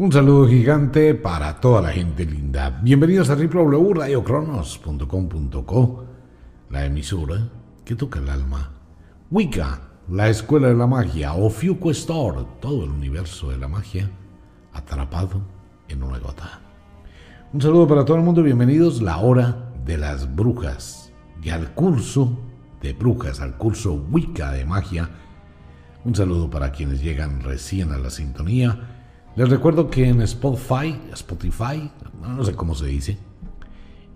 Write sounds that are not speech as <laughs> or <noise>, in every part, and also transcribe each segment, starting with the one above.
Un saludo gigante para toda la gente linda. Bienvenidos a www.radiocronos.com.co, la emisora que toca el alma. Wicca, la escuela de la magia, o Store, todo el universo de la magia, atrapado en una gota. Un saludo para todo el mundo, bienvenidos la hora de las brujas y al curso de brujas, al curso Wicca de magia. Un saludo para quienes llegan recién a la sintonía les recuerdo que en Spotify, Spotify, no sé cómo se dice,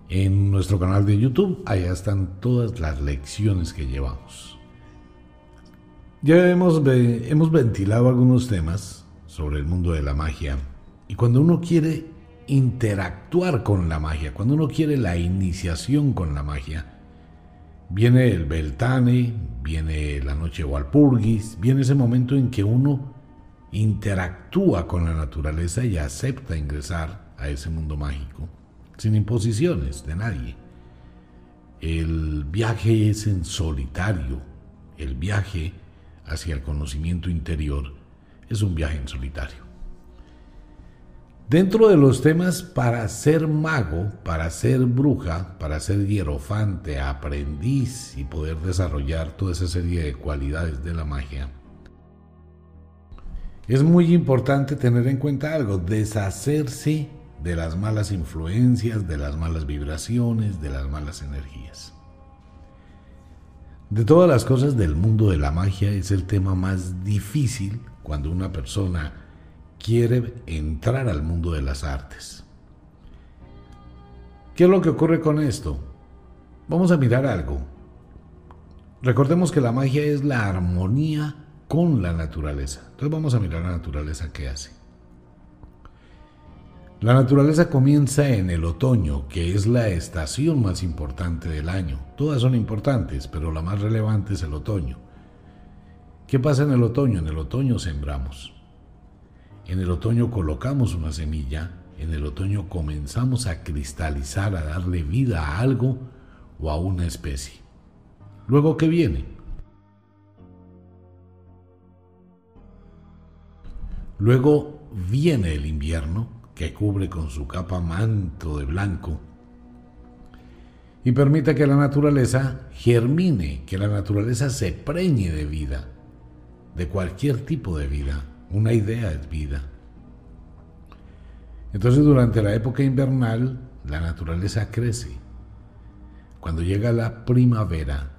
en nuestro canal de YouTube, allá están todas las lecciones que llevamos. Ya hemos, hemos ventilado algunos temas sobre el mundo de la magia y cuando uno quiere interactuar con la magia, cuando uno quiere la iniciación con la magia, viene el Beltane, viene la noche Walpurgis, viene ese momento en que uno interactúa con la naturaleza y acepta ingresar a ese mundo mágico, sin imposiciones de nadie. El viaje es en solitario, el viaje hacia el conocimiento interior es un viaje en solitario. Dentro de los temas para ser mago, para ser bruja, para ser hierofante, aprendiz y poder desarrollar toda esa serie de cualidades de la magia, es muy importante tener en cuenta algo, deshacerse de las malas influencias, de las malas vibraciones, de las malas energías. De todas las cosas del mundo de la magia es el tema más difícil cuando una persona quiere entrar al mundo de las artes. ¿Qué es lo que ocurre con esto? Vamos a mirar algo. Recordemos que la magia es la armonía con la naturaleza. Entonces vamos a mirar la naturaleza qué hace. La naturaleza comienza en el otoño, que es la estación más importante del año. Todas son importantes, pero la más relevante es el otoño. ¿Qué pasa en el otoño? En el otoño sembramos. En el otoño colocamos una semilla. En el otoño comenzamos a cristalizar, a darle vida a algo o a una especie. Luego, ¿qué viene? Luego viene el invierno, que cubre con su capa manto de blanco y permite que la naturaleza germine, que la naturaleza se preñe de vida, de cualquier tipo de vida. Una idea es vida. Entonces durante la época invernal la naturaleza crece. Cuando llega la primavera,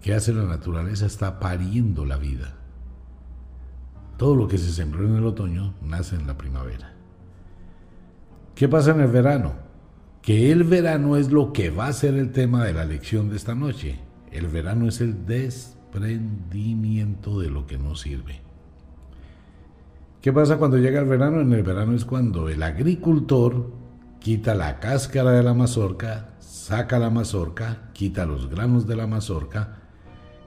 ¿qué hace la naturaleza? Está pariendo la vida. Todo lo que se sembró en el otoño nace en la primavera. ¿Qué pasa en el verano? Que el verano es lo que va a ser el tema de la lección de esta noche. El verano es el desprendimiento de lo que no sirve. ¿Qué pasa cuando llega el verano? En el verano es cuando el agricultor quita la cáscara de la mazorca, saca la mazorca, quita los granos de la mazorca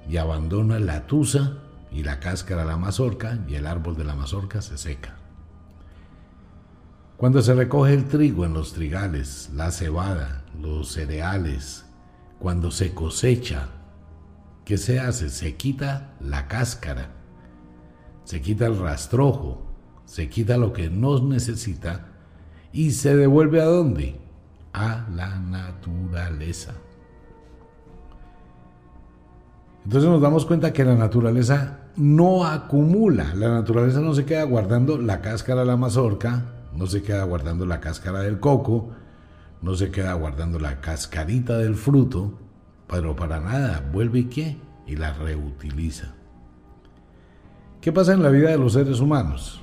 y abandona la tusa y la cáscara de la mazorca y el árbol de la mazorca se seca. Cuando se recoge el trigo en los trigales, la cebada, los cereales, cuando se cosecha, ¿qué se hace? Se quita la cáscara, se quita el rastrojo, se quita lo que no necesita y se devuelve a dónde? A la naturaleza. Entonces nos damos cuenta que la naturaleza no acumula, la naturaleza no se queda guardando la cáscara de la mazorca, no se queda guardando la cáscara del coco, no se queda guardando la cascarita del fruto, pero para nada, vuelve y qué, y la reutiliza. ¿Qué pasa en la vida de los seres humanos?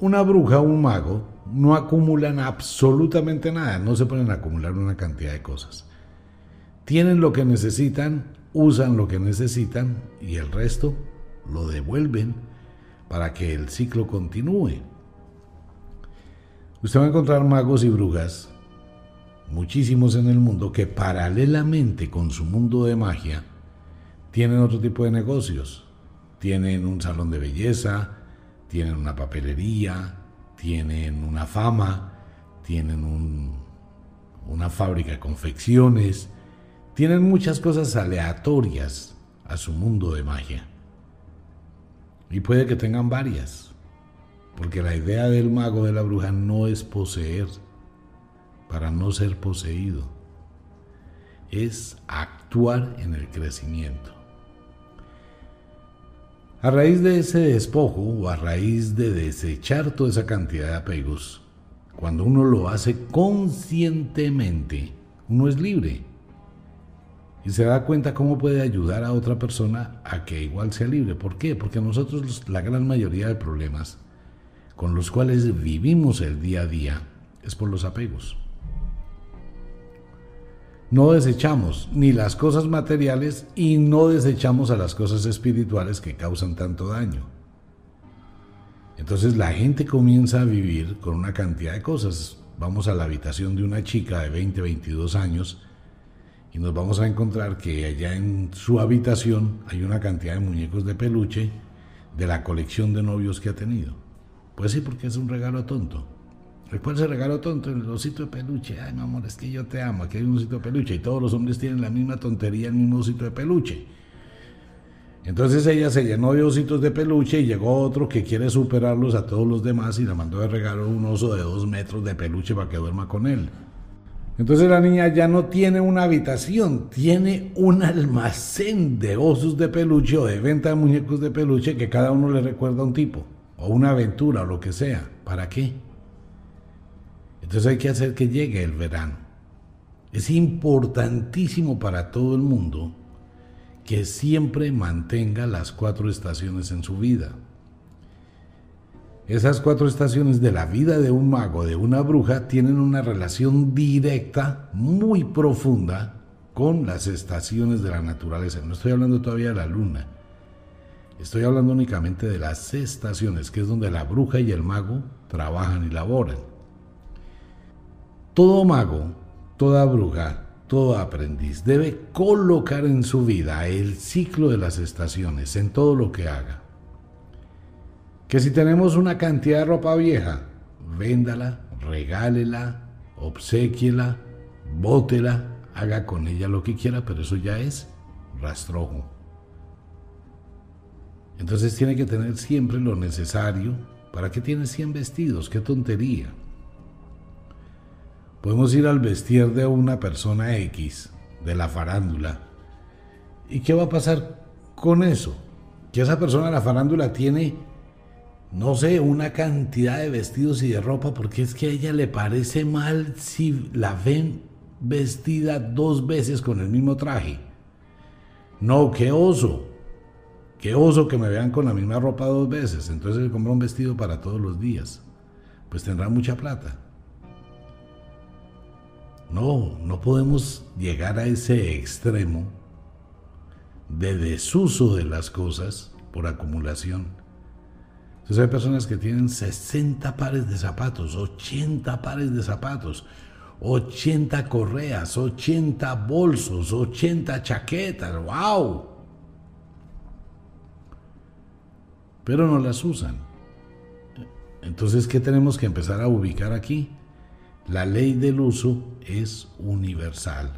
Una bruja o un mago no acumulan absolutamente nada, no se pueden acumular una cantidad de cosas. Tienen lo que necesitan usan lo que necesitan y el resto lo devuelven para que el ciclo continúe. Usted va a encontrar magos y brujas, muchísimos en el mundo, que paralelamente con su mundo de magia tienen otro tipo de negocios. Tienen un salón de belleza, tienen una papelería, tienen una fama, tienen una fábrica de confecciones, tienen muchas cosas aleatorias a su mundo de magia. Y puede que tengan varias. Porque la idea del mago de la bruja no es poseer, para no ser poseído. Es actuar en el crecimiento. A raíz de ese despojo o a raíz de desechar toda esa cantidad de apegos, cuando uno lo hace conscientemente, uno es libre y se da cuenta cómo puede ayudar a otra persona a que igual sea libre. ¿Por qué? Porque nosotros la gran mayoría de problemas con los cuales vivimos el día a día es por los apegos. No desechamos ni las cosas materiales y no desechamos a las cosas espirituales que causan tanto daño. Entonces la gente comienza a vivir con una cantidad de cosas. Vamos a la habitación de una chica de 20, 22 años y nos vamos a encontrar que allá en su habitación hay una cantidad de muñecos de peluche de la colección de novios que ha tenido. Pues sí, porque es un regalo tonto. Recuerda ese regalo tonto, el osito de peluche. Ay, mi amor, es que yo te amo, aquí hay un osito de peluche. Y todos los hombres tienen la misma tontería, el mismo osito de peluche. Entonces ella se llenó de ositos de peluche y llegó otro que quiere superarlos a todos los demás y le mandó de regalo un oso de dos metros de peluche para que duerma con él. Entonces la niña ya no tiene una habitación, tiene un almacén de osos de peluche o de venta de muñecos de peluche que cada uno le recuerda a un tipo, o una aventura, o lo que sea. ¿Para qué? Entonces hay que hacer que llegue el verano. Es importantísimo para todo el mundo que siempre mantenga las cuatro estaciones en su vida. Esas cuatro estaciones de la vida de un mago, de una bruja, tienen una relación directa, muy profunda, con las estaciones de la naturaleza. No estoy hablando todavía de la luna. Estoy hablando únicamente de las estaciones, que es donde la bruja y el mago trabajan y laboran. Todo mago, toda bruja, todo aprendiz debe colocar en su vida el ciclo de las estaciones en todo lo que haga. Que si tenemos una cantidad de ropa vieja, véndala, regálela, obsequiela, bótela, haga con ella lo que quiera, pero eso ya es rastrojo. Entonces tiene que tener siempre lo necesario. ¿Para qué tiene 100 vestidos? ¡Qué tontería! Podemos ir al vestir de una persona X, de la farándula. ¿Y qué va a pasar con eso? Que esa persona de la farándula tiene no sé, una cantidad de vestidos y de ropa, porque es que a ella le parece mal si la ven vestida dos veces con el mismo traje. No, qué oso. Qué oso que me vean con la misma ropa dos veces. Entonces le un vestido para todos los días. Pues tendrá mucha plata. No, no podemos llegar a ese extremo de desuso de las cosas por acumulación. Entonces hay personas que tienen 60 pares de zapatos, 80 pares de zapatos, 80 correas, 80 bolsos, 80 chaquetas, wow. Pero no las usan. Entonces, ¿qué tenemos que empezar a ubicar aquí? La ley del uso es universal.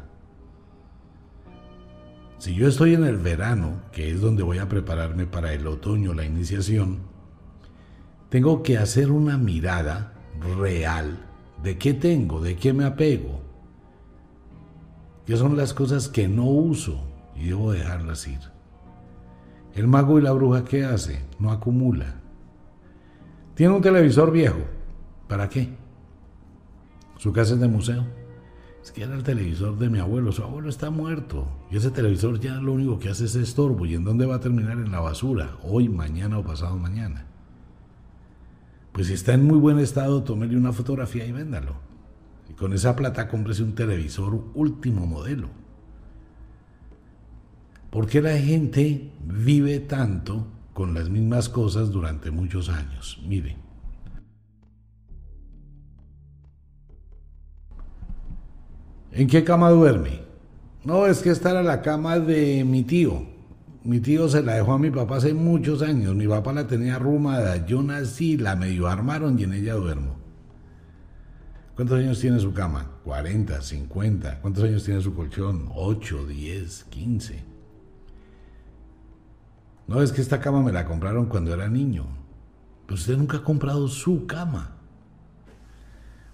Si yo estoy en el verano, que es donde voy a prepararme para el otoño, la iniciación, tengo que hacer una mirada real de qué tengo, de qué me apego, qué son las cosas que no uso y debo dejarlas ir. El mago y la bruja, ¿qué hace? No acumula. Tiene un televisor viejo. ¿Para qué? Su casa es de museo. Es que era el televisor de mi abuelo. Su abuelo está muerto. Y ese televisor ya lo único que hace es estorbo. ¿Y en dónde va a terminar? En la basura. Hoy, mañana o pasado mañana. Pues si está en muy buen estado, tómele una fotografía y véndalo. Y con esa plata cómprese un televisor último modelo. ¿Por qué la gente vive tanto con las mismas cosas durante muchos años? Mire. ¿En qué cama duerme? No, es que esta era la cama de mi tío. Mi tío se la dejó a mi papá hace muchos años. Mi papá la tenía arrumada. Yo nací, la medio armaron y en ella duermo. ¿Cuántos años tiene su cama? 40, 50. ¿Cuántos años tiene su colchón? 8, 10, 15. No, es que esta cama me la compraron cuando era niño. pero usted nunca ha comprado su cama.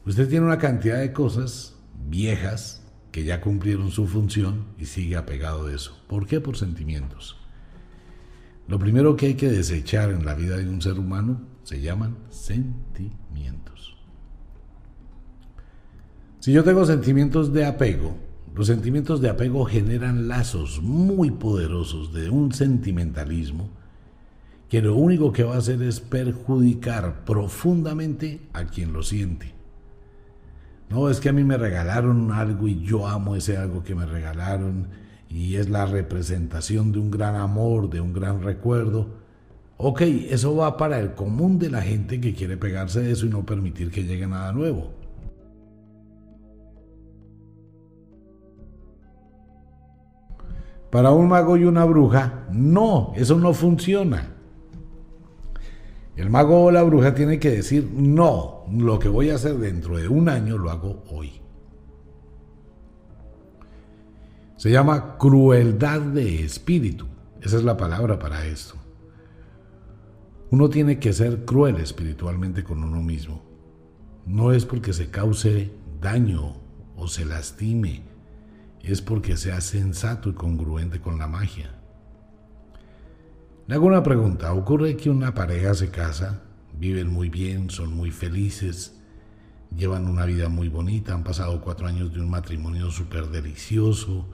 Usted tiene una cantidad de cosas viejas que ya cumplieron su función y sigue apegado de eso. ¿Por qué? Por sentimientos. Lo primero que hay que desechar en la vida de un ser humano se llaman sentimientos. Si yo tengo sentimientos de apego, los sentimientos de apego generan lazos muy poderosos de un sentimentalismo que lo único que va a hacer es perjudicar profundamente a quien lo siente. No, es que a mí me regalaron algo y yo amo ese algo que me regalaron y es la representación de un gran amor, de un gran recuerdo. Ok, eso va para el común de la gente que quiere pegarse de eso y no permitir que llegue nada nuevo. Para un mago y una bruja, no, eso no funciona. El mago o la bruja tiene que decir, no, lo que voy a hacer dentro de un año lo hago hoy. Se llama crueldad de espíritu. Esa es la palabra para esto. Uno tiene que ser cruel espiritualmente con uno mismo. No es porque se cause daño o se lastime, es porque sea sensato y congruente con la magia. Le hago una pregunta. Ocurre que una pareja se casa, viven muy bien, son muy felices, llevan una vida muy bonita, han pasado cuatro años de un matrimonio súper delicioso,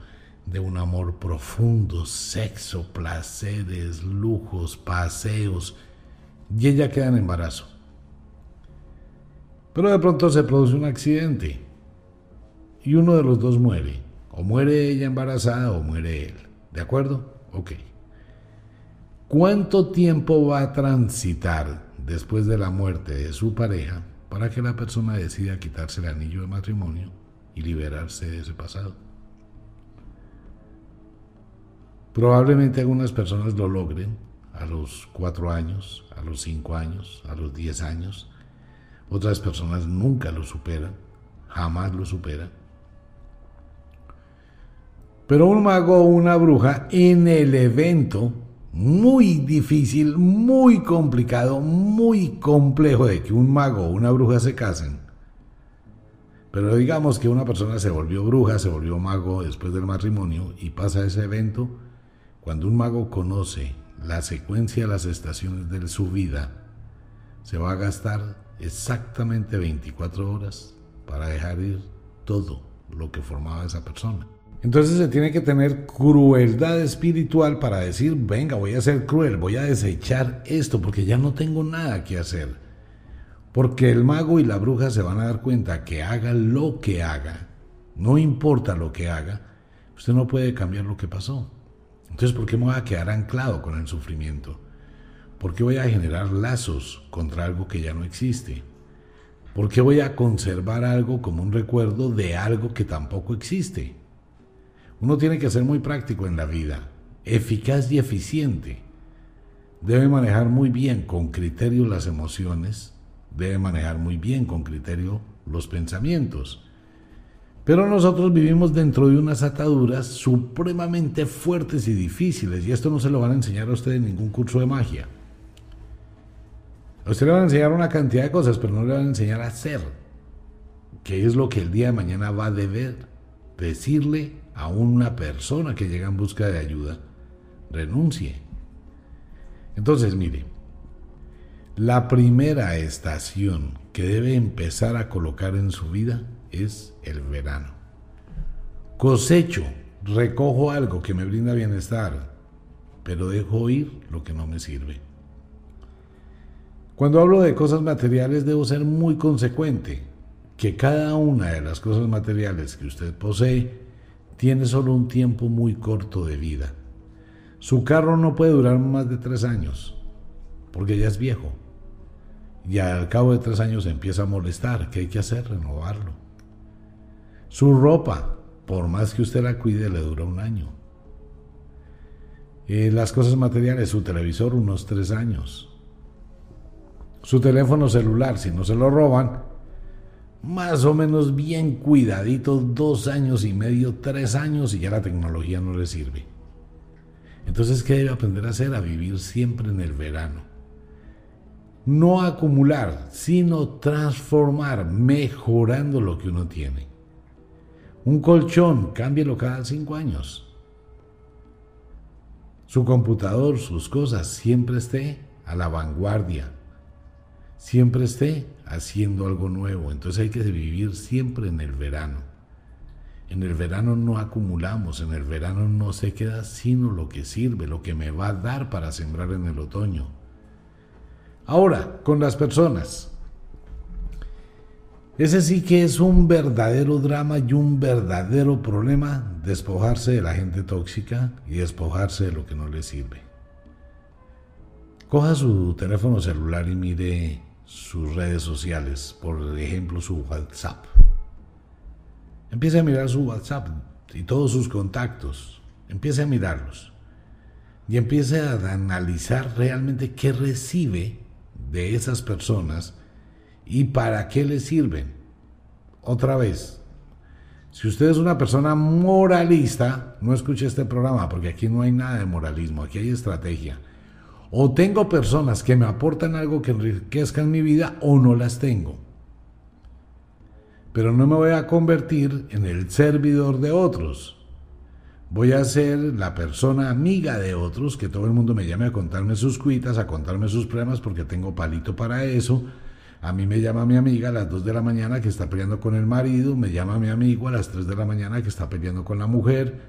de un amor profundo, sexo, placeres, lujos, paseos, y ella queda en embarazo. Pero de pronto se produce un accidente y uno de los dos muere. O muere ella embarazada o muere él. ¿De acuerdo? Ok. ¿Cuánto tiempo va a transitar después de la muerte de su pareja para que la persona decida quitarse el anillo de matrimonio y liberarse de ese pasado? Probablemente algunas personas lo logren a los cuatro años, a los cinco años, a los diez años. Otras personas nunca lo superan, jamás lo superan. Pero un mago o una bruja en el evento muy difícil, muy complicado, muy complejo de que un mago o una bruja se casen. Pero digamos que una persona se volvió bruja, se volvió mago después del matrimonio y pasa ese evento cuando un mago conoce la secuencia de las estaciones de su vida, se va a gastar exactamente 24 horas para dejar ir todo lo que formaba esa persona. Entonces se tiene que tener crueldad espiritual para decir, venga, voy a ser cruel, voy a desechar esto porque ya no tengo nada que hacer. Porque el mago y la bruja se van a dar cuenta que haga lo que haga, no importa lo que haga, usted no puede cambiar lo que pasó. Entonces, ¿por qué me voy a quedar anclado con el sufrimiento? ¿Por qué voy a generar lazos contra algo que ya no existe? ¿Por qué voy a conservar algo como un recuerdo de algo que tampoco existe? Uno tiene que ser muy práctico en la vida, eficaz y eficiente. Debe manejar muy bien con criterio las emociones, debe manejar muy bien con criterio los pensamientos pero nosotros vivimos dentro de unas ataduras supremamente fuertes y difíciles, y esto no se lo van a enseñar a usted en ningún curso de magia. A usted le van a enseñar una cantidad de cosas, pero no le van a enseñar a hacer, que es lo que el día de mañana va a deber decirle a una persona que llega en busca de ayuda, renuncie. Entonces, mire, la primera estación que debe empezar a colocar en su vida es el verano. Cosecho, recojo algo que me brinda bienestar, pero dejo ir lo que no me sirve. Cuando hablo de cosas materiales debo ser muy consecuente, que cada una de las cosas materiales que usted posee tiene solo un tiempo muy corto de vida. Su carro no puede durar más de tres años, porque ya es viejo. Y al cabo de tres años empieza a molestar. ¿Qué hay que hacer? Renovarlo. Su ropa, por más que usted la cuide, le dura un año. Eh, las cosas materiales, su televisor, unos tres años. Su teléfono celular, si no se lo roban, más o menos bien cuidadito, dos años y medio, tres años y ya la tecnología no le sirve. Entonces, ¿qué debe aprender a hacer? A vivir siempre en el verano. no acumular, sino transformar, mejorando lo que uno tiene. Un colchón, cámbielo cada cinco años. Su computador, sus cosas, siempre esté a la vanguardia. Siempre esté haciendo algo nuevo. Entonces hay que vivir siempre en el verano. En el verano no acumulamos, en el verano no se queda sino lo que sirve, lo que me va a dar para sembrar en el otoño. Ahora, con las personas. Ese sí que es un verdadero drama y un verdadero problema despojarse de la gente tóxica y despojarse de lo que no le sirve. Coja su teléfono celular y mire sus redes sociales, por ejemplo su WhatsApp. Empiece a mirar su WhatsApp y todos sus contactos. Empiece a mirarlos. Y empiece a analizar realmente qué recibe de esas personas y para qué le sirven. Otra vez, si usted es una persona moralista, no escuche este programa porque aquí no hay nada de moralismo, aquí hay estrategia. O tengo personas que me aportan algo que enriquezca en mi vida o no las tengo. Pero no me voy a convertir en el servidor de otros. Voy a ser la persona amiga de otros, que todo el mundo me llame a contarme sus cuitas, a contarme sus problemas, porque tengo palito para eso. A mí me llama mi amiga a las 2 de la mañana que está peleando con el marido, me llama mi amigo a las 3 de la mañana que está peleando con la mujer,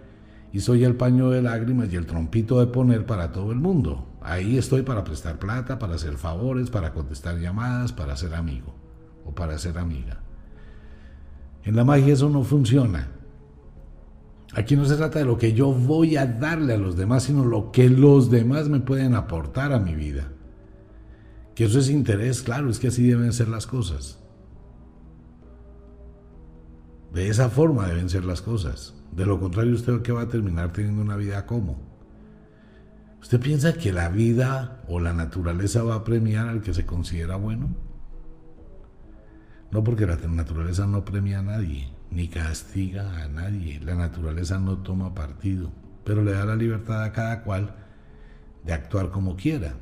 y soy el paño de lágrimas y el trompito de poner para todo el mundo. Ahí estoy para prestar plata, para hacer favores, para contestar llamadas, para ser amigo o para ser amiga. En la magia eso no funciona. Aquí no se trata de lo que yo voy a darle a los demás, sino lo que los demás me pueden aportar a mi vida. Que eso es interés, claro, es que así deben ser las cosas. De esa forma deben ser las cosas. De lo contrario, usted que va a terminar teniendo una vida como. ¿Usted piensa que la vida o la naturaleza va a premiar al que se considera bueno? No porque la naturaleza no premia a nadie, ni castiga a nadie. La naturaleza no toma partido, pero le da la libertad a cada cual de actuar como quiera.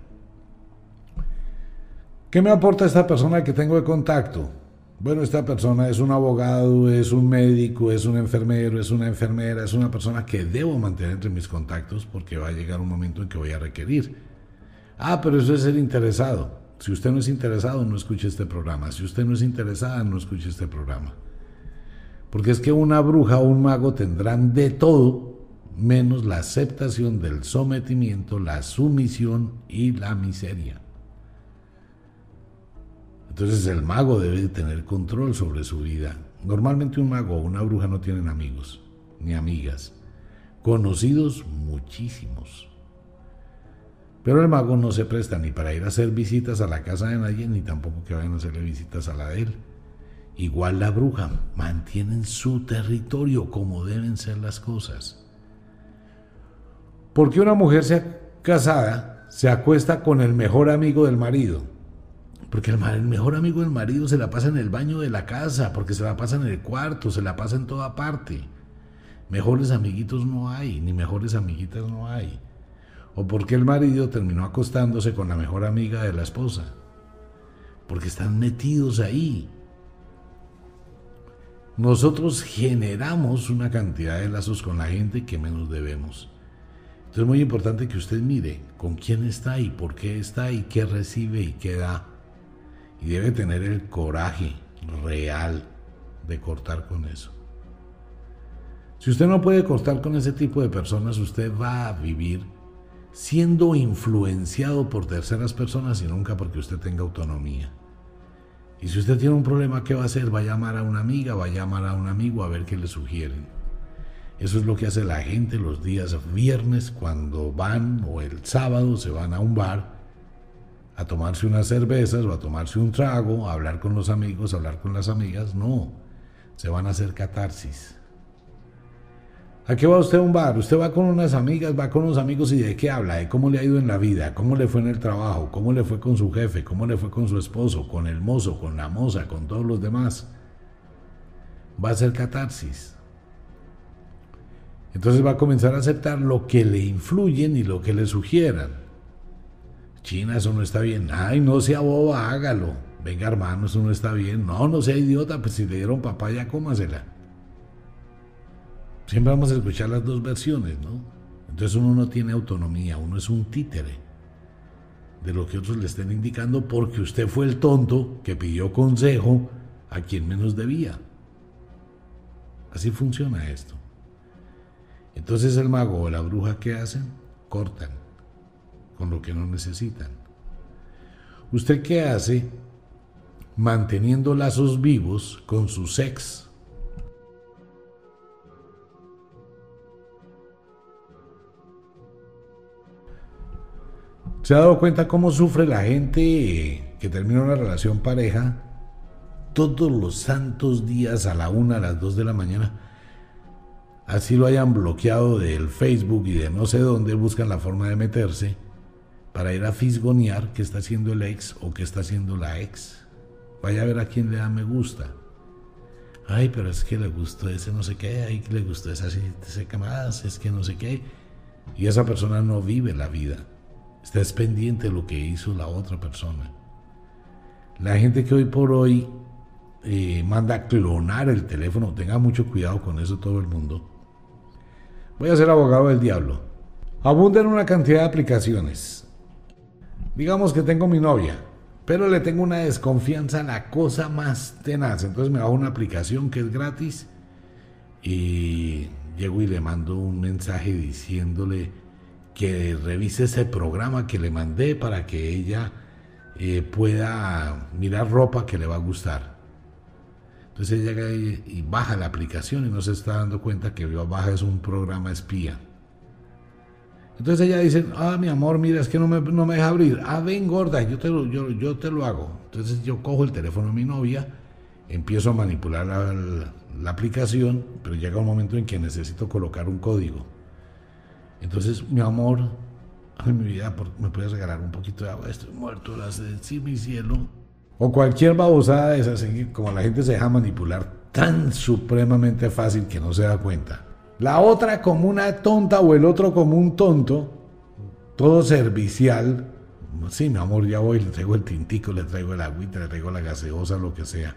¿Qué me aporta esta persona que tengo de contacto? Bueno, esta persona es un abogado, es un médico, es un enfermero, es una enfermera, es una persona que debo mantener entre mis contactos porque va a llegar un momento en que voy a requerir. Ah, pero eso es ser interesado. Si usted no es interesado, no escuche este programa. Si usted no es interesada, no escuche este programa. Porque es que una bruja o un mago tendrán de todo menos la aceptación del sometimiento, la sumisión y la miseria. Entonces el mago debe tener control sobre su vida. Normalmente un mago o una bruja no tienen amigos ni amigas. Conocidos muchísimos. Pero el mago no se presta ni para ir a hacer visitas a la casa de nadie, ni tampoco que vayan a hacerle visitas a la de él. Igual la bruja, mantienen su territorio como deben ser las cosas. Porque una mujer se casada se acuesta con el mejor amigo del marido porque el, mejor amigo del marido se la pasa en el baño de la casa, porque se la pasa en el cuarto, se la pasa en toda parte. Mejores amiguitos no hay, ni mejores amiguitas no hay. O porque el marido terminó acostándose con la mejor amiga de la esposa. Porque están metidos ahí. Nosotros generamos una cantidad de lazos con la gente que menos debemos. Entonces es muy importante que usted mire con quién está y por qué está y qué recibe y qué da. Y debe tener el coraje real de cortar con eso. Si usted no puede cortar con ese tipo de personas, usted va a vivir siendo influenciado por terceras personas y nunca porque usted tenga autonomía. Y si usted tiene un problema, ¿qué va a hacer? Va a llamar a una amiga, va a llamar a un amigo a ver qué le sugieren. Eso es lo que hace la gente los días viernes cuando van o el sábado se van a un bar a tomarse unas cervezas o a tomarse un trago, a hablar con los amigos, a hablar con las amigas, no, se van a hacer catarsis. ¿A qué va usted a un bar? Usted va con unas amigas, va con unos amigos y de qué habla, de cómo le ha ido en la vida, cómo le fue en el trabajo, cómo le fue con su jefe, cómo le fue con su esposo, con el mozo, con la moza, con todos los demás. Va a ser catarsis. Entonces va a comenzar a aceptar lo que le influyen y lo que le sugieran. China, eso no está bien. Ay, no sea boba, hágalo. Venga, hermano, eso no está bien. No, no sea idiota, pues si le dieron papaya, cómasela. Siempre vamos a escuchar las dos versiones, ¿no? Entonces uno no tiene autonomía, uno es un títere de lo que otros le estén indicando porque usted fue el tonto que pidió consejo a quien menos debía. Así funciona esto. Entonces el mago o la bruja, ¿qué hacen? Cortan con lo que no necesitan. ¿Usted qué hace manteniendo lazos vivos con su ex? ¿Se ha dado cuenta cómo sufre la gente que termina una relación pareja todos los santos días a la una, a las dos de la mañana? Así lo hayan bloqueado del Facebook y de no sé dónde, buscan la forma de meterse para ir a fisgonear qué está haciendo el ex o qué está haciendo la ex. Vaya a ver a quién le da me gusta. Ay, pero es que le gustó ese no sé qué, ay, que le gustó esa qué más, es que no sé qué. Y esa persona no vive la vida. Estás pendiente de lo que hizo la otra persona. La gente que hoy por hoy eh, manda a clonar el teléfono, tenga mucho cuidado con eso todo el mundo. Voy a ser abogado del diablo. Abundan una cantidad de aplicaciones. Digamos que tengo mi novia, pero le tengo una desconfianza a la cosa más tenaz. Entonces me bajo una aplicación que es gratis y llego y le mando un mensaje diciéndole que revise ese programa que le mandé para que ella eh, pueda mirar ropa que le va a gustar. Entonces ella llega y, baja la aplicación y no se está dando cuenta que baja es un programa espía. Entonces ella dice, ah, mi amor, mira, es que no me, no me deja abrir. Ah, ven, gorda, yo te, lo, yo, yo te lo hago. Entonces yo cojo el teléfono de mi novia, empiezo a manipular la, aplicación, pero llega un momento en que necesito colocar un código. Entonces, mi amor, en mi vida, ¿me puedes regalar un poquito de agua? Estoy muerto, las sí, mi cielo. O cualquier babosada de esas, como la gente se deja manipular tan supremamente fácil que no se da cuenta. La otra como una tonta o el otro como un tonto, todo servicial. Sí, mi amor, ya voy, le traigo el tintico, le traigo el agüita, le traigo la gaseosa, lo que sea.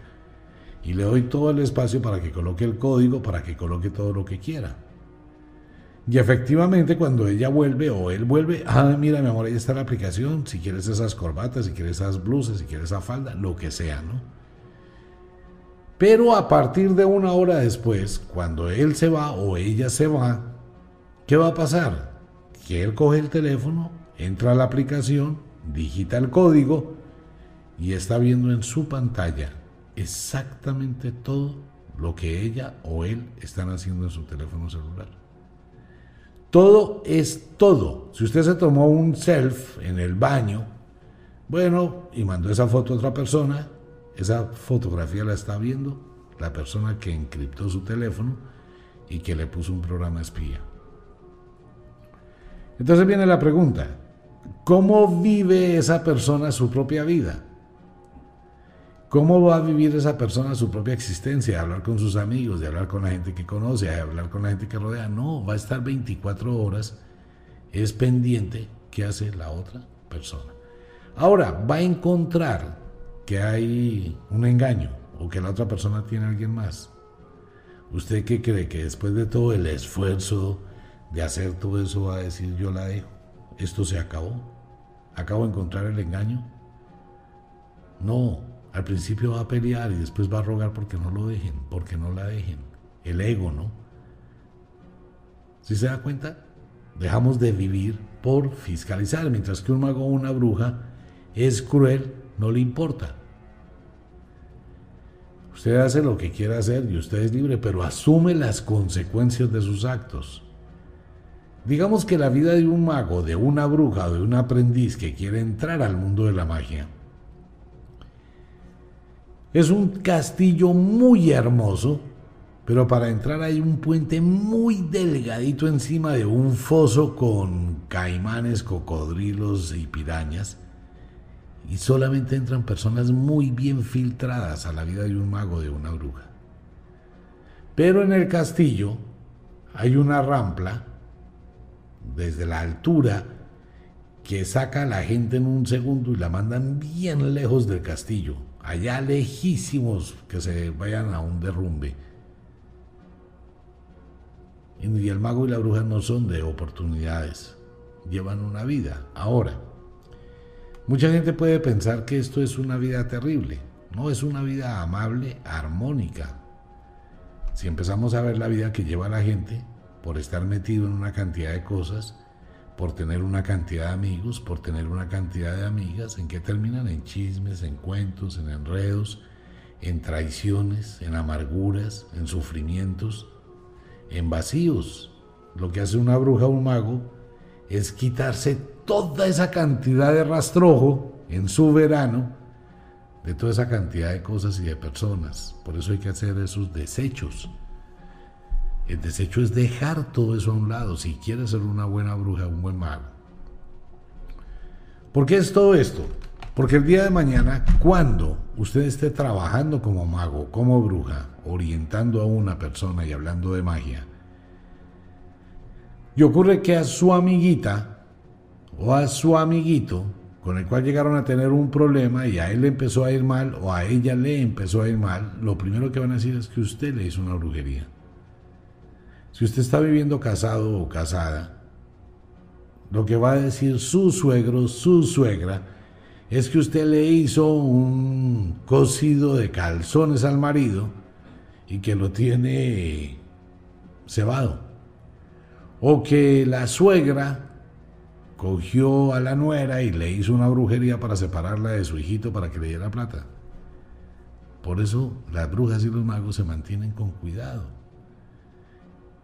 Y le doy todo el espacio para que coloque el código, para que coloque todo lo que quiera. Y efectivamente cuando ella vuelve o él vuelve, ah, mira mi amor, ahí está la aplicación, si quieres esas corbatas, si quieres esas blusas, si quieres esa falda, lo que sea, ¿no? Pero a partir de una hora después, cuando él se va o ella se va, ¿qué va a pasar? Que él coge el teléfono, entra a la aplicación, digita el código y está viendo en su pantalla exactamente todo lo que ella o él están haciendo en su teléfono celular. Todo es todo. Si usted se tomó un self en el baño, bueno, y mandó esa foto a otra persona, esa fotografía la está viendo la persona que encriptó su teléfono y que le puso un programa espía. Entonces viene la pregunta, ¿cómo vive esa persona su propia vida? ¿Cómo va a vivir esa persona su propia existencia? De hablar con sus amigos, de hablar con la gente que conoce, de hablar con la gente que rodea. No, va a estar 24 horas, es pendiente qué hace la otra persona. Ahora, va a encontrar que hay un engaño o que la otra persona tiene a alguien más. ¿Usted qué cree? Que después de todo el esfuerzo de hacer todo eso va a decir yo la dejo? ¿Esto se acabó? ¿Acabo de encontrar el engaño? No, al principio va a pelear y después va a rogar porque no lo dejen, porque no la dejen. El ego, ¿no? Si se da cuenta? Dejamos de vivir por fiscalizar, mientras que un mago o una bruja es cruel, no le importa. Usted hace lo que quiera hacer y usted es libre, pero asume las consecuencias de sus actos. Digamos que la vida de un mago, de una bruja, de un aprendiz que quiere entrar al mundo de la magia, es un castillo muy hermoso, pero para entrar hay un puente muy delgadito encima de un foso con caimanes, cocodrilos y pirañas. Y solamente entran personas muy bien filtradas a la vida de un mago, de una bruja. Pero en el castillo hay una rampla desde la altura que saca a la gente en un segundo y la mandan bien lejos del castillo, allá lejísimos que se vayan a un derrumbe. Y el mago y la bruja no son de oportunidades, llevan una vida. Ahora, mucha gente puede pensar que esto es una vida terrible. No, es una vida amable, armónica. Si empezamos a ver la vida que lleva la gente por estar metido en una cantidad de cosas, por tener una cantidad de amigos, por tener una cantidad de amigas, en que terminan en chismes, en cuentos, en enredos, en traiciones, en amarguras, en sufrimientos, en vacíos. Lo que hace una bruja o un mago es quitarse toda esa cantidad de rastrojo en su verano de toda esa cantidad de cosas y de personas. Por eso hay que hacer esos desechos. El desecho es dejar todo eso a un lado si quieres ser una buena bruja, un buen mago. ¿Por qué es todo esto? Porque el día de mañana, cuando usted esté trabajando como mago, como bruja, orientando a una persona y hablando de magia, y ocurre que a su amiguita o a su amiguito con el cual llegaron a tener un problema y a él le empezó a ir mal o a ella le empezó a ir mal, lo primero que van a decir es que usted le hizo una brujería. Si usted está viviendo casado o casada, lo que va a decir su suegro, su suegra, es que usted le hizo un cocido de calzones al marido y que lo tiene cebado. O que la suegra cogió a la nuera y le hizo una brujería para separarla de su hijito para que le diera plata. Por eso las brujas y los magos se mantienen con cuidado.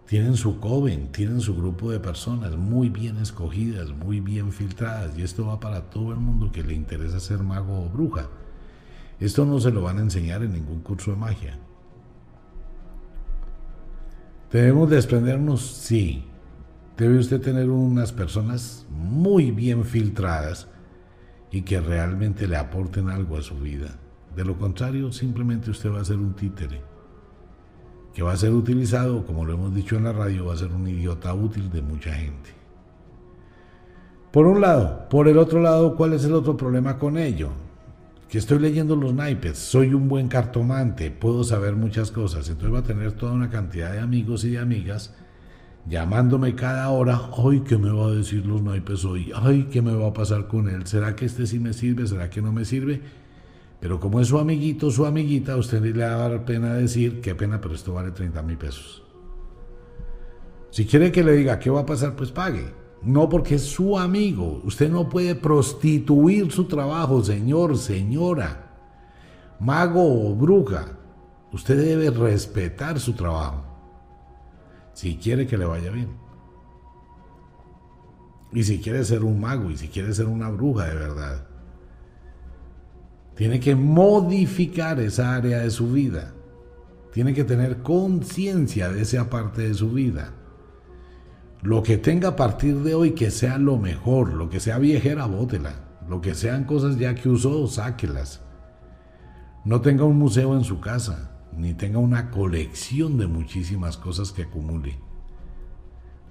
Tienen su coven, tienen su grupo de personas muy bien escogidas, muy bien filtradas, y esto va para todo el mundo que le interesa ser mago o bruja. Esto no se lo van a enseñar en ningún curso de magia. ¿Debemos desprendernos? Sí, debe usted tener unas personas muy bien filtradas y que realmente le aporten algo a su vida. De lo contrario, simplemente usted va a ser un títere, que va a ser utilizado, como lo hemos dicho en la radio, va a ser un idiota útil de mucha gente. Por un lado, por el otro lado, ¿cuál es el otro problema con ello? Que estoy leyendo los naipes, soy un buen cartomante, puedo saber muchas cosas, entonces va a tener toda una cantidad de amigos y de amigas llamándome cada hora, ay, ¿qué me va a decir los naipes hoy? Ay, ¿qué me va a pasar con él? ¿Será que este sí me sirve? ¿Será que no me sirve? Pero como es su amiguito, su amiguita, usted le va a dar pena decir, qué pena, pero esto vale 30 mil pesos. Si quiere que le diga qué va a pasar, pues pague. No porque es su amigo. Usted no puede prostituir su trabajo, señor, señora, mago o bruja. Usted debe respetar su trabajo si quiere que le vaya bien. Y si quiere ser un mago y si quiere ser una bruja de verdad, tiene que modificar esa área de su vida. Tiene que tener conciencia de esa parte de su vida. Lo que tenga a partir de hoy que sea lo mejor, lo que sea viejera, bótela. Lo que sean cosas ya que usó, sáquelas. No tenga un museo en su casa ni tenga una colección de muchísimas cosas que acumule.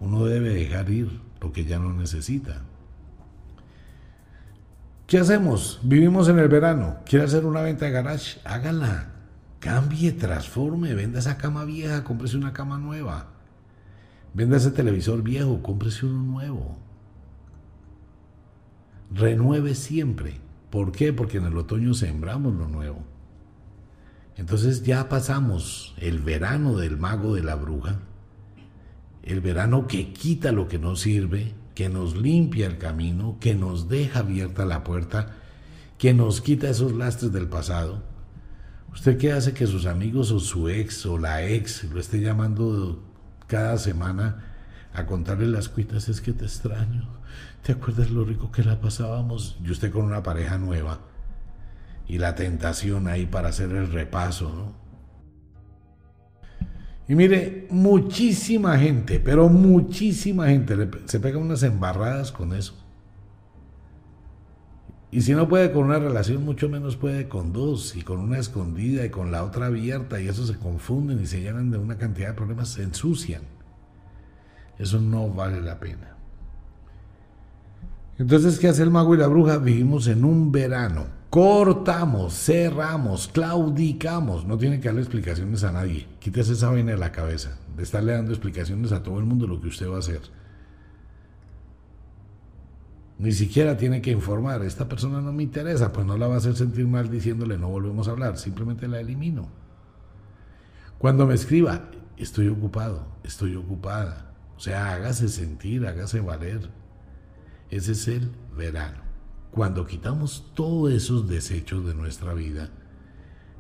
Uno debe dejar ir lo que ya no necesita. ¿Qué hacemos? Vivimos en el verano. ¿Quiere hacer una venta de garage? Hágala. Cambie, transforme, venda esa cama vieja, cómprese una cama nueva. Venda ese televisor viejo, cómprese uno nuevo. Renueve siempre. ¿Por qué? Porque en el otoño sembramos lo nuevo. Entonces ya pasamos el verano del mago de la bruja, el verano que quita lo que no sirve, que nos limpia el camino, que nos deja abierta la puerta, que nos quita esos lastres del pasado. ¿Usted qué hace que sus amigos o su ex o la ex lo esté llamando cada semana a contarle las cuitas? Es que te extraño. ¿Te acuerdas lo rico que la pasábamos? Y usted con una pareja nueva y la tentación ahí para hacer el repaso, ¿no? Y mire, muchísima gente, pero muchísima gente se pega unas embarradas con eso. Y si no puede con una relación, mucho menos puede con dos, y con una escondida y con la otra abierta, y eso se confunden y se llenan de una cantidad de problemas, se ensucian. Eso no vale la pena. Entonces, ¿qué hace el mago y la bruja? Vivimos en un verano. Cortamos, cerramos, claudicamos. No tiene que darle explicaciones a nadie. Quítese esa vaina de la cabeza. De estarle dando explicaciones a todo el mundo lo que usted va a hacer. Ni siquiera tiene que informar. Esta persona no me interesa, pues no la va a hacer sentir mal diciéndole no volvemos a hablar. Simplemente la elimino. Cuando me escriba, estoy ocupado, estoy ocupada. O sea, hágase sentir, hágase valer. Ese es el verano. Cuando quitamos todos esos desechos de nuestra vida,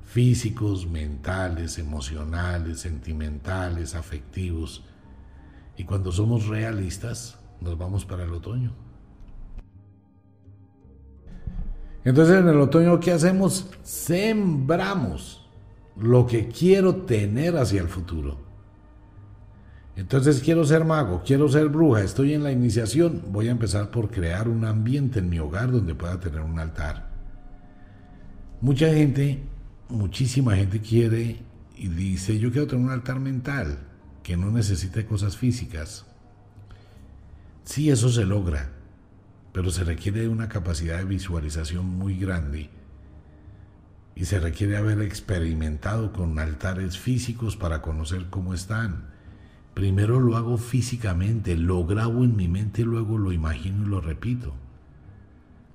físicos, mentales, emocionales, sentimentales, afectivos, y cuando somos realistas, nos vamos para el otoño. Entonces en el otoño, ¿qué hacemos? Sembramos lo que quiero tener hacia el futuro. Entonces quiero ser mago, quiero ser bruja, estoy en la iniciación, voy a empezar por crear un ambiente en mi hogar donde pueda tener un altar. Mucha gente, muchísima gente quiere y dice, yo quiero tener un altar mental que no necesite cosas físicas. Sí, eso se logra, pero se requiere una capacidad de visualización muy grande y se requiere haber experimentado con altares físicos para conocer cómo están Primero lo hago físicamente, lo grabo en mi mente, luego lo imagino y lo repito.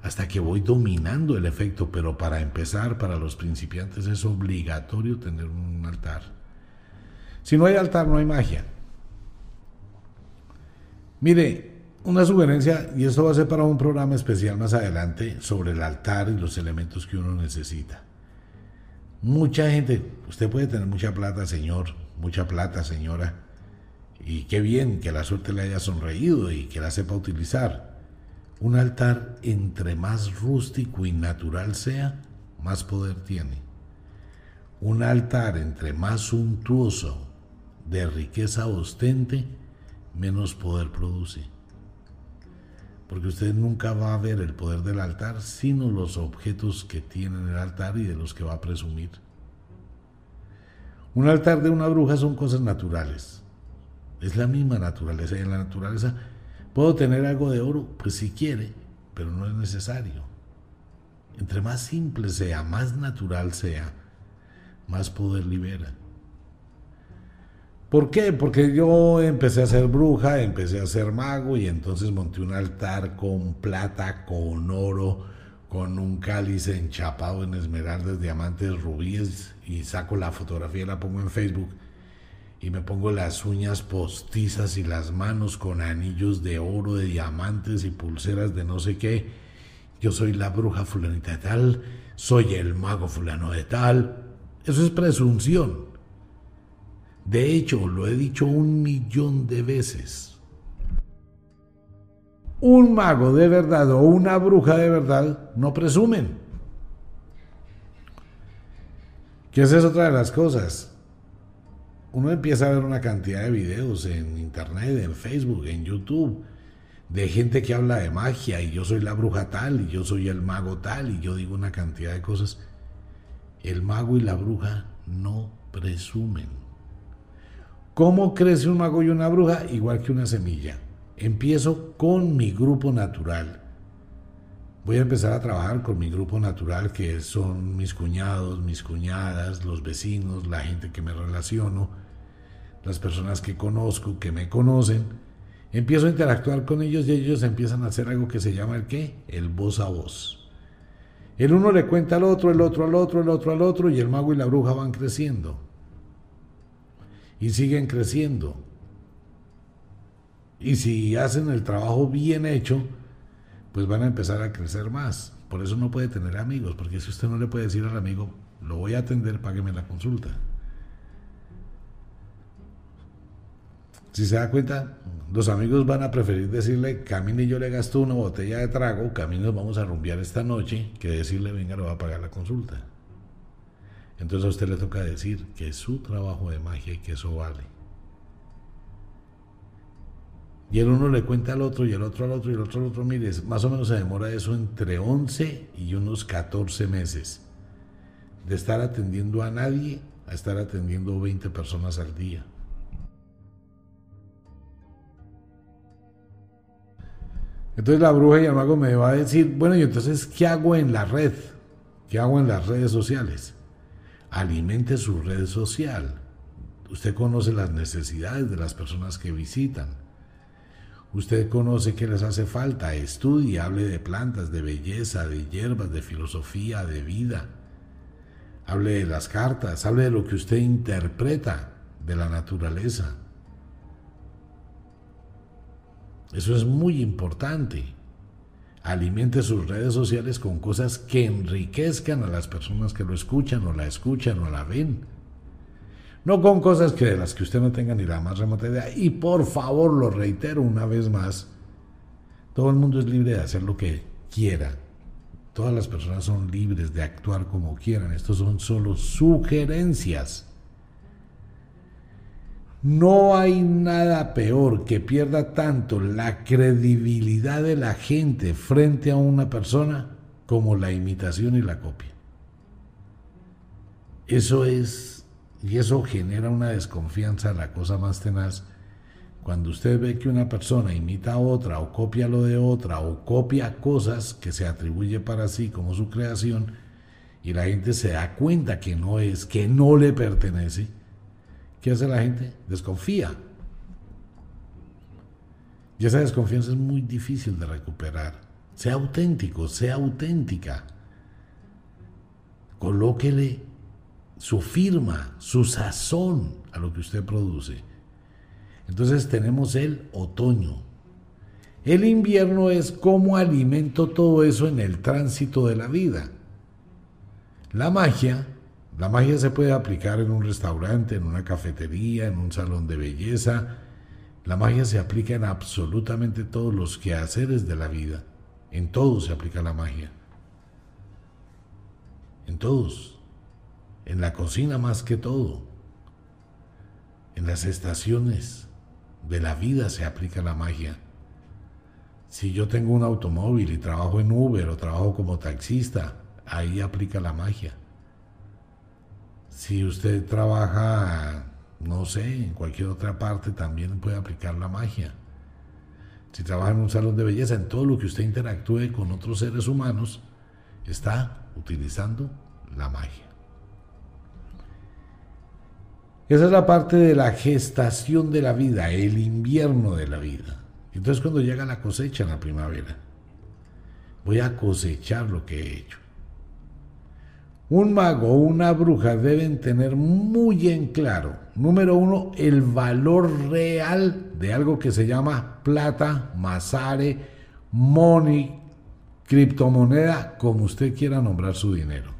Hasta que voy dominando el efecto, pero para empezar, para los principiantes es obligatorio tener un altar. Si no hay altar, no hay magia. Mire, una sugerencia, y esto va a ser para un programa especial más adelante, sobre el altar y los elementos que uno necesita. Mucha gente, usted puede tener mucha plata, señor, mucha plata, señora, y qué bien que la suerte le haya sonreído y que la sepa utilizar. Un altar, entre más rústico y natural sea, más poder tiene. Un altar, entre más suntuoso, de riqueza ostente, menos poder produce. Porque usted nunca va a ver el poder del altar, sino los objetos que tiene en el altar y de los que va a presumir. Un altar de una bruja son cosas naturales es la misma naturaleza. Y en la naturaleza puedo tener algo de oro, pues si quiere, pero no es necesario. Entre más simple sea, más natural sea, más poder libera. ¿Por qué? Porque yo empecé a ser bruja, empecé a ser mago y entonces monté un altar con plata, con oro, con un cáliz enchapado en esmeraldas, diamantes, rubíes y saco la fotografía y la pongo en Facebook y me pongo las uñas postizas y las manos con anillos de oro, de diamantes y pulseras de no sé qué. Yo soy la bruja fulanita de tal, soy el mago fulano de tal. Eso es presunción. De hecho, lo he dicho un millón de veces. Un mago de verdad o una bruja de verdad no presumen. Que esa es otra de las cosas uno empieza a ver una cantidad de videos en internet, en Facebook, en YouTube, de gente que habla de magia y yo soy la bruja tal y yo soy el mago tal y yo digo una cantidad de cosas. El mago y la bruja no presumen. ¿Cómo crece un mago y una bruja? Igual que una semilla. Empiezo con mi grupo natural. Voy a empezar a trabajar con mi grupo natural, que son mis cuñados, mis cuñadas, los vecinos, la gente que me relaciono, las personas que conozco, que me conocen. Empiezo a interactuar con ellos y ellos empiezan a hacer algo que se llama el qué? El voz a voz. El uno le cuenta al otro, el otro al otro, el otro al otro y el mago y la bruja van creciendo. Y siguen creciendo. Y si hacen el trabajo bien hecho, pues van a empezar a crecer más. Por eso no puede tener amigos, porque si usted no le puede decir al amigo, lo voy a atender, págueme la consulta. Si se da cuenta, los amigos van a preferir decirle, camine y yo le gasto una botella de trago, camine vamos a rumbear esta noche, que decirle, venga, lo va a pagar la consulta. Entonces a usted le toca decir que es su trabajo de magia y que eso vale. Y el uno le cuenta al otro y el otro al otro y el otro al otro. Mire, más o menos se demora eso entre 11 y unos 14 meses. De estar atendiendo a nadie a estar atendiendo 20 personas al día. Entonces la bruja y el mago me va a decir, bueno, y entonces, ¿qué hago en la red? ¿Qué hago en las redes sociales? Alimente su red social. Usted conoce las necesidades de las personas que visitan. Usted conoce qué les hace falta. Estudie, hable de plantas, de belleza, de hierbas, de filosofía, de vida. Hable de las cartas, hable de lo que usted interpreta de la naturaleza. Eso es muy importante. Alimente sus redes sociales con cosas que enriquezcan a las personas que lo escuchan o la escuchan o la ven. No con cosas que de las que usted no tenga ni la más remota idea. Y por favor, lo reitero una vez más, todo el mundo es libre de hacer lo que quiera. Todas las personas son libres de actuar como quieran. Estos son solo sugerencias. No hay nada peor que pierda tanto la credibilidad de la gente frente a una persona como la imitación y la copia. Eso es, y eso genera una desconfianza, la cosa más tenaz. Cuando usted ve que una persona imita a otra o copia lo de otra o copia cosas que se atribuye para sí como su creación y la gente se da cuenta que no es, que no le pertenece, ¿Qué hace la gente? Desconfía. Y esa desconfianza es muy difícil de recuperar. Sea auténtico, sea auténtica. Colóquele su firma, su sazón a lo que usted produce. Entonces tenemos el otoño. El invierno es cómo alimento todo eso en el tránsito de la vida. La magia la magia se puede aplicar en un restaurante, en una cafetería, en un salón de belleza. La magia se aplica en absolutamente todos los quehaceres de la vida. En todos se aplica la magia. En todos. En la cocina más que todo. En las estaciones de la vida se aplica la magia. Si yo tengo un automóvil y trabajo en Uber o trabajo como taxista, ahí aplica la magia. Si usted trabaja, no sé, en cualquier otra parte, también puede aplicar la magia. Si trabaja en un salón de belleza, en todo lo que usted interactúe con otros seres humanos, está utilizando la magia. Esa es la parte de la gestación de la vida, el invierno de la vida. Entonces cuando llega la cosecha en la primavera, voy a cosechar lo que he hecho. Un mago o una bruja deben tener muy en claro, número uno, el valor real de algo que se llama plata, masare, money, criptomoneda, como usted quiera nombrar su dinero.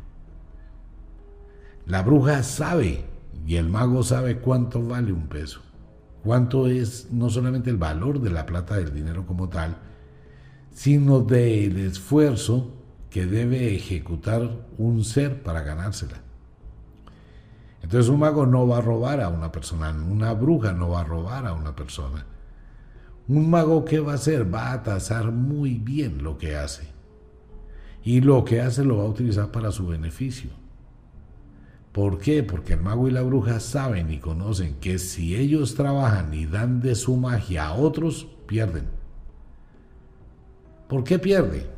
La bruja sabe y el mago sabe cuánto vale un peso, cuánto es no solamente el valor de la plata del dinero como tal, sino del esfuerzo que debe ejecutar un ser para ganársela. Entonces un mago no va a robar a una persona, una bruja no va a robar a una persona. Un mago ¿qué va a hacer? Va a tasar muy bien lo que hace. Y lo que hace lo va a utilizar para su beneficio. ¿Por qué? Porque el mago y la bruja saben y conocen que si ellos trabajan y dan de su magia a otros, pierden. ¿Por qué pierde?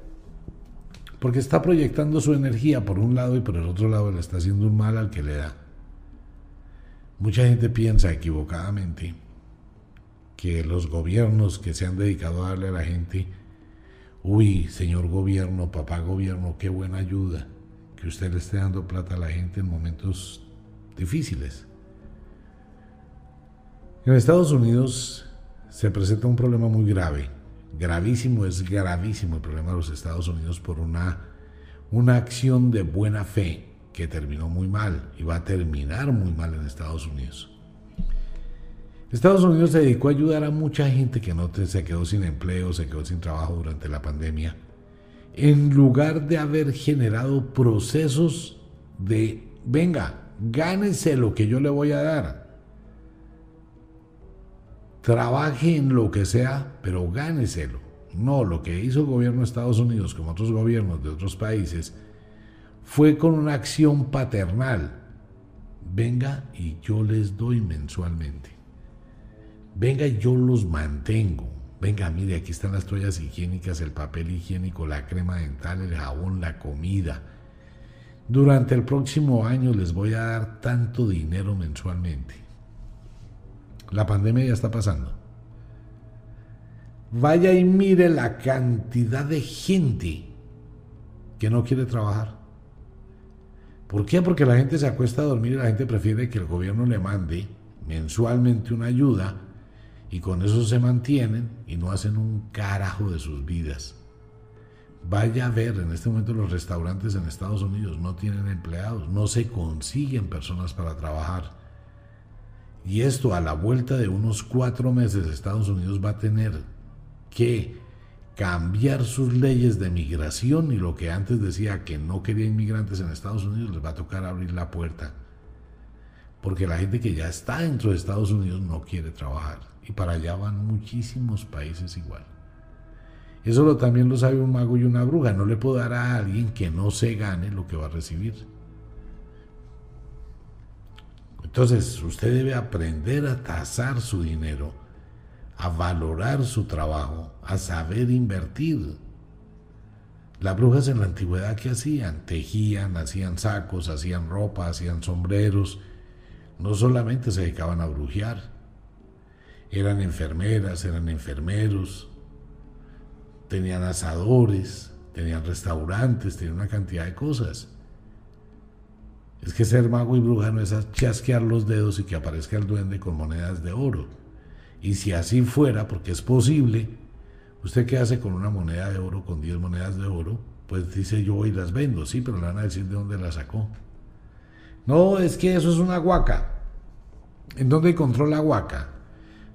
Porque está proyectando su energía por un lado y por el otro lado le está haciendo un mal al que le da. Mucha gente piensa equivocadamente que los gobiernos que se han dedicado a darle a la gente, uy, señor gobierno, papá gobierno, qué buena ayuda, que usted le esté dando plata a la gente en momentos difíciles. En Estados Unidos se presenta un problema muy grave gravísimo, es gravísimo el problema de los Estados Unidos por una, una acción de buena fe que terminó muy mal y va a terminar muy mal en Estados Unidos. Estados Unidos se dedicó a ayudar a mucha gente que no se quedó sin empleo, se quedó sin trabajo durante la pandemia, en lugar de haber generado procesos de, venga, gánese lo que yo le voy a dar trabaje en lo que sea, pero gáneselo. No, lo que hizo el gobierno de Estados Unidos, como otros gobiernos de otros países, fue con una acción paternal. Venga y yo les doy mensualmente. Venga y yo los mantengo. Venga, mire, aquí están las toallas higiénicas, el papel higiénico, la crema dental, el jabón, la comida. Durante el próximo año les voy a dar tanto dinero mensualmente. La pandemia ya está pasando. Vaya y mire la cantidad de gente que no quiere trabajar. ¿Por qué? Porque la gente se acuesta a dormir y la gente prefiere que el gobierno le mande mensualmente una ayuda y con eso se mantienen y no hacen un carajo de sus vidas. Vaya a ver, en este momento los restaurantes en Estados Unidos no tienen empleados, no se consiguen personas para trabajar. Y esto a la vuelta de unos cuatro meses Estados Unidos va a tener que cambiar sus leyes de migración y lo que antes decía que no quería inmigrantes en Estados Unidos les va a tocar abrir la puerta. Porque la gente que ya está dentro de Estados Unidos no quiere trabajar. Y para allá van muchísimos países igual. Eso lo, también lo sabe un mago y una bruja. No le puedo dar a alguien que no se gane lo que va a recibir. Entonces, usted debe aprender a tasar su dinero a valorar su trabajo, a saber invertir. Las brujas en la antigüedad que hacían? Tejían, hacían sacos, hacían ropa, hacían sombreros. No solamente se dedicaban a brujear, eran enfermeras, eran enfermeros, tenían asadores, tenían restaurantes, tenían una cantidad de cosas. Es que ser mago y bruja no es chasquear los dedos y que aparezca el duende con monedas de oro. Y si así fuera, porque es posible, ¿usted qué hace con una moneda de oro, con 10 monedas de oro? Pues dice yo y las vendo, sí, pero le van a decir de dónde la sacó. No, es que eso es una huaca. ¿En dónde encontró la huaca?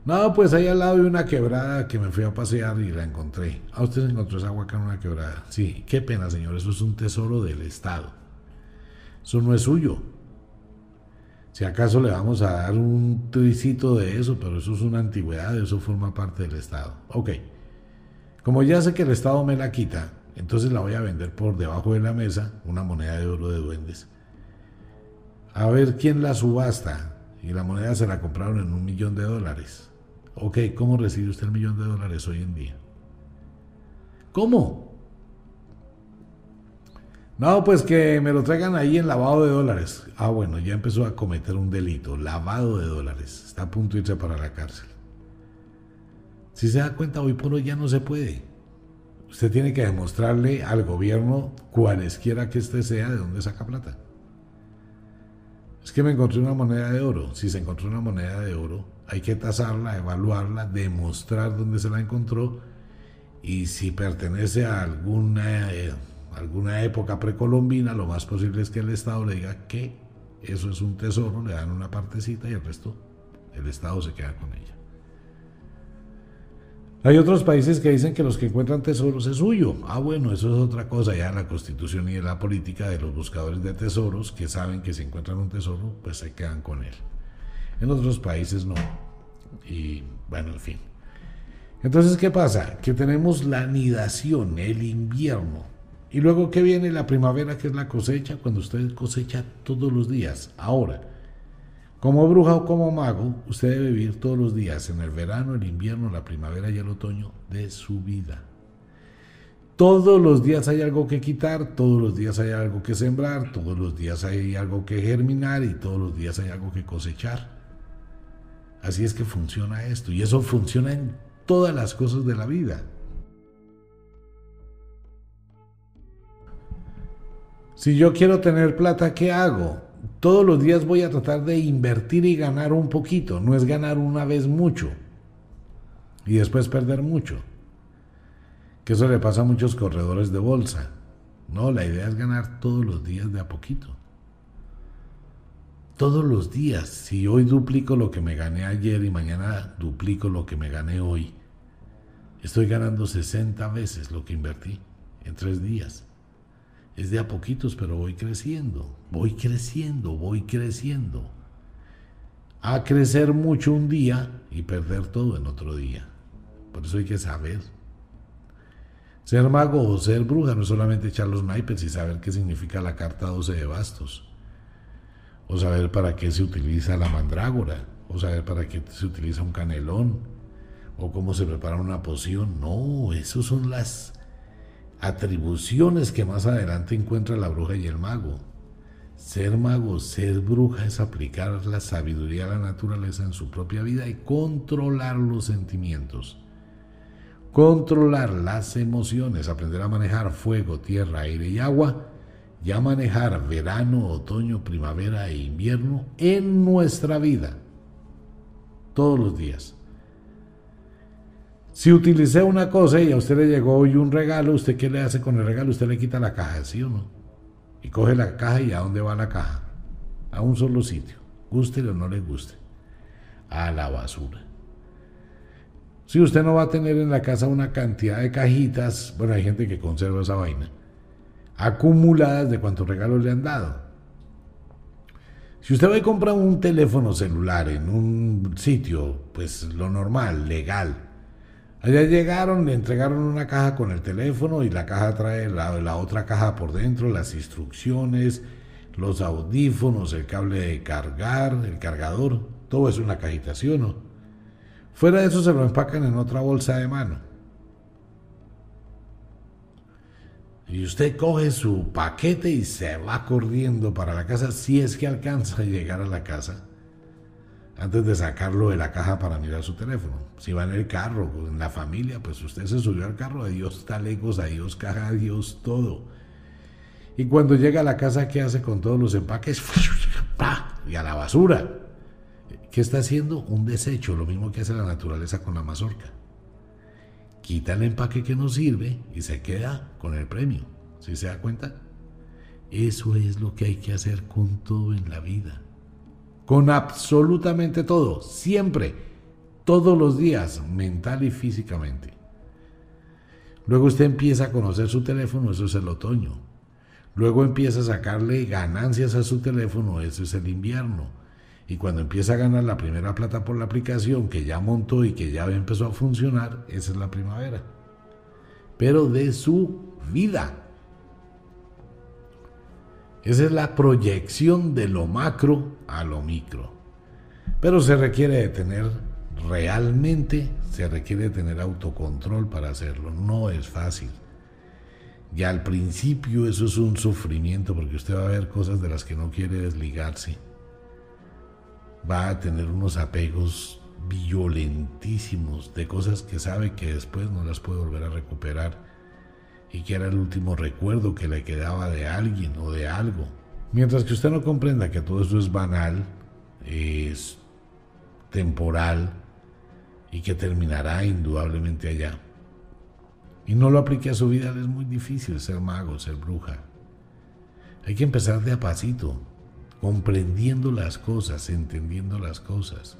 No, pues ahí al lado de una quebrada que me fui a pasear y la encontré. ¿A ah, usted encontró esa huaca en una quebrada? Sí, qué pena, señor, eso es un tesoro del Estado. Eso no es suyo. Si acaso le vamos a dar un tricito de eso, pero eso es una antigüedad, eso forma parte del Estado. Ok. Como ya sé que el Estado me la quita, entonces la voy a vender por debajo de la mesa, una moneda de oro de duendes. A ver quién la subasta. Y la moneda se la compraron en un millón de dólares. Ok, ¿cómo recibe usted el millón de dólares hoy en día? ¿Cómo? No, pues que me lo traigan ahí en lavado de dólares. Ah, bueno, ya empezó a cometer un delito, lavado de dólares. Está a punto de irse para la cárcel. Si se da cuenta, hoy por hoy ya no se puede. Usted tiene que demostrarle al gobierno, cualesquiera que éste sea, de dónde saca plata. Es que me encontré una moneda de oro. Si se encontró una moneda de oro, hay que tasarla, evaluarla, demostrar dónde se la encontró y si pertenece a alguna... Eh, alguna época precolombina, lo más posible es que el Estado le diga que eso es un tesoro, le dan una partecita y el resto el Estado se queda con ella. Hay otros países que dicen que los que encuentran tesoros es suyo. Ah, bueno, eso es otra cosa ya la constitución y la política de los buscadores de tesoros que saben que si encuentran un tesoro, pues se quedan con él. En otros países no. Y bueno, en fin. Entonces, ¿qué pasa? Que tenemos la anidación, el invierno, y luego que viene la primavera, que es la cosecha, cuando usted cosecha todos los días. Ahora, como bruja o como mago, usted debe vivir todos los días, en el verano, el invierno, la primavera y el otoño, de su vida. Todos los días hay algo que quitar, todos los días hay algo que sembrar, todos los días hay algo que germinar y todos los días hay algo que cosechar. Así es que funciona esto y eso funciona en todas las cosas de la vida. Si yo quiero tener plata, ¿qué hago? Todos los días voy a tratar de invertir y ganar un poquito. No es ganar una vez mucho y después perder mucho. Que eso le pasa a muchos corredores de bolsa. No, la idea es ganar todos los días de a poquito. Todos los días. Si hoy duplico lo que me gané ayer y mañana duplico lo que me gané hoy, estoy ganando 60 veces lo que invertí en tres días es de a poquitos, pero voy creciendo, voy creciendo, voy creciendo. A crecer mucho un día y perder todo en otro día. Por eso hay que saber. Ser mago o ser bruja no es solamente echar los naipes y saber qué significa la carta 12 de bastos. O saber para qué se utiliza la mandrágora. O saber para qué se utiliza un canelón. o cómo se prepara una poción. No, esas son las atribuciones que más adelante encuentra la bruja y el mago. Ser mago, ser bruja es aplicar la sabiduría a la naturaleza en su propia vida y controlar los sentimientos. Controlar las emociones, aprender a manejar fuego, tierra, aire y agua, ya manejar verano, otoño, primavera e invierno en nuestra vida, todos los días. Si utilicé una cosa y a usted le llegó hoy un regalo, ¿usted qué le hace con el regalo? Usted le quita la caja, ¿sí o no? Y coge la caja y ¿a dónde va la caja? A un solo sitio, guste o no le guste, a la basura. Si usted no va a tener en la casa una cantidad de cajitas, bueno, hay gente que conserva esa vaina, acumuladas de cuántos regalos le han dado. Si usted va y compra un teléfono celular en un sitio, pues lo normal, legal, Allá llegaron, le entregaron una caja con el teléfono y la caja trae la, otra caja por dentro, las instrucciones, los audífonos, el cable de cargar, el cargador, todo es una cajita, ¿sí o no? Fuera de eso se lo empacan en otra bolsa de mano. Y usted coge su paquete y se va corriendo para la casa si es que alcanza a llegar a la casa antes de sacarlo de la caja para mirar su teléfono. Si va en el carro, en la familia, pues usted se subió al carro, adiós talegos, adiós caja, adiós todo. Y cuando llega a la casa, ¿qué hace con todos los empaques? <laughs> Y a la basura. ¿Qué está haciendo? Un desecho, lo mismo que hace la naturaleza con la mazorca. Quita el empaque que no sirve y se queda con el premio. ¿Sí se da cuenta? Eso es lo que hay que hacer con todo en la vida con absolutamente todo, siempre, todos los días, mental y físicamente. Luego usted empieza a conocer su teléfono, eso es el otoño. Luego empieza a sacarle ganancias a su teléfono, eso es el invierno. Y cuando empieza a ganar la primera plata por la aplicación que ya montó y que ya empezó a funcionar, esa es la primavera. Pero de su vida. Esa es la proyección de lo macro a lo micro. Pero se requiere de tener realmente, se requiere de tener autocontrol para hacerlo. No es fácil. Y al principio eso es un sufrimiento porque usted va a ver cosas de las que no quiere desligarse. Va a tener unos apegos violentísimos de cosas que sabe que después no las puede volver a recuperar y que era el último recuerdo que le quedaba de alguien o de algo. Mientras que usted no comprenda que todo eso es banal, es temporal y que terminará indudablemente allá. Y no lo aplique a su vida, es muy difícil ser mago, ser bruja. Hay que empezar de a pasito, comprendiendo las cosas, entendiendo las cosas.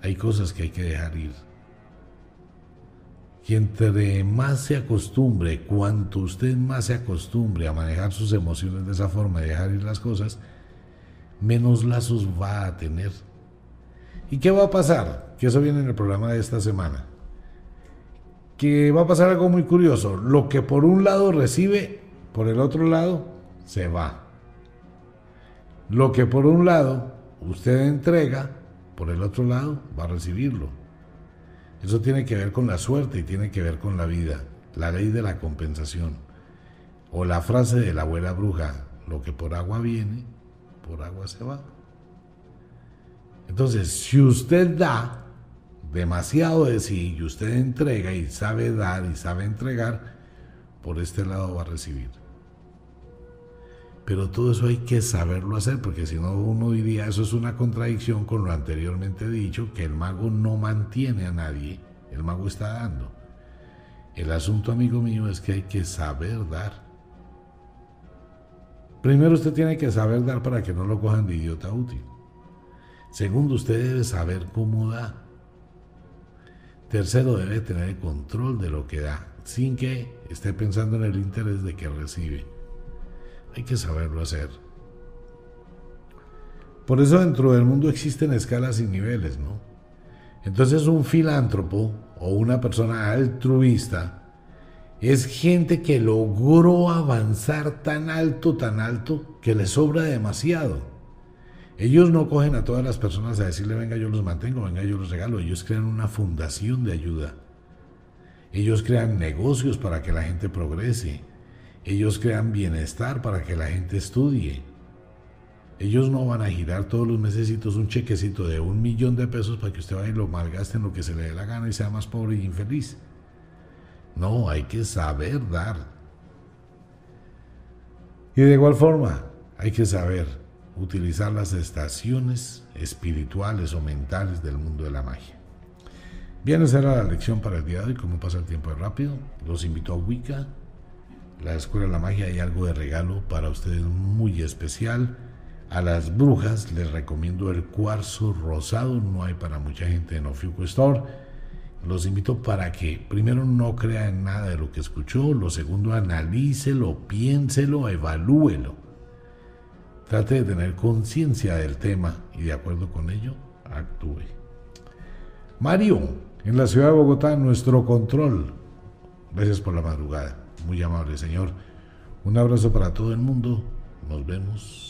Hay cosas que hay que dejar ir. Y entre más se acostumbre, cuanto usted más se acostumbre a manejar sus emociones de esa forma y dejar ir las cosas, menos lazos va a tener. ¿Y qué va a pasar? Que eso viene en el programa de esta semana. Que va a pasar algo muy curioso. Lo que por un lado recibe, por el otro lado se va. Lo que por un lado usted entrega, por el otro lado va a recibirlo. Eso tiene que ver con la suerte y tiene que ver con la vida, la ley de la compensación. O la frase de la abuela bruja, lo que por agua viene, por agua se va. Entonces, si usted da demasiado de sí y usted entrega y sabe dar y sabe entregar, por este lado va a recibir. Pero todo eso hay que saberlo hacer, porque si no uno diría, eso es una contradicción con lo anteriormente dicho, que el mago no mantiene a nadie, el mago está dando. El asunto, amigo mío, es que hay que saber dar. Primero usted tiene que saber dar para que no lo cojan de idiota útil. Segundo, usted debe saber cómo da. Tercero, debe tener el control de lo que da, sin que esté pensando en el interés de que recibe. Hay que saberlo hacer. Por eso dentro del mundo existen escalas y niveles, ¿no? Entonces un filántropo o una persona altruista es gente que logró avanzar tan alto, tan alto, que le sobra demasiado. Ellos no cogen a todas las personas a decirle, venga, yo los mantengo, venga, yo los regalo. Ellos crean una fundación de ayuda. Ellos crean negocios para que la gente progrese. Ellos crean bienestar para que la gente estudie. Ellos no van a girar todos los meses un chequecito de un millón de pesos para que usted vaya y lo malgaste en lo que se le dé la gana y sea más pobre y infeliz. No, hay que saber dar. Y de igual forma, hay que saber utilizar las estaciones espirituales o mentales del mundo de la magia. Bien, esa era la lección para el día de hoy, como pasa el tiempo rápido. Los invito a Wicca, la Escuela de la Magia, hay algo de regalo para ustedes muy especial. A las brujas les recomiendo el cuarzo rosado, no hay para mucha gente en Ofiuco Store. Los invito para que primero no crea en nada de lo que escuchó, lo segundo analícelo, piénselo, evalúelo. Trate de tener conciencia del tema y de acuerdo con ello, actúe. Mario, en la ciudad de Bogotá, nuestro control. Gracias por la madrugada. Muy amable, señor. Un abrazo para todo el mundo. Nos vemos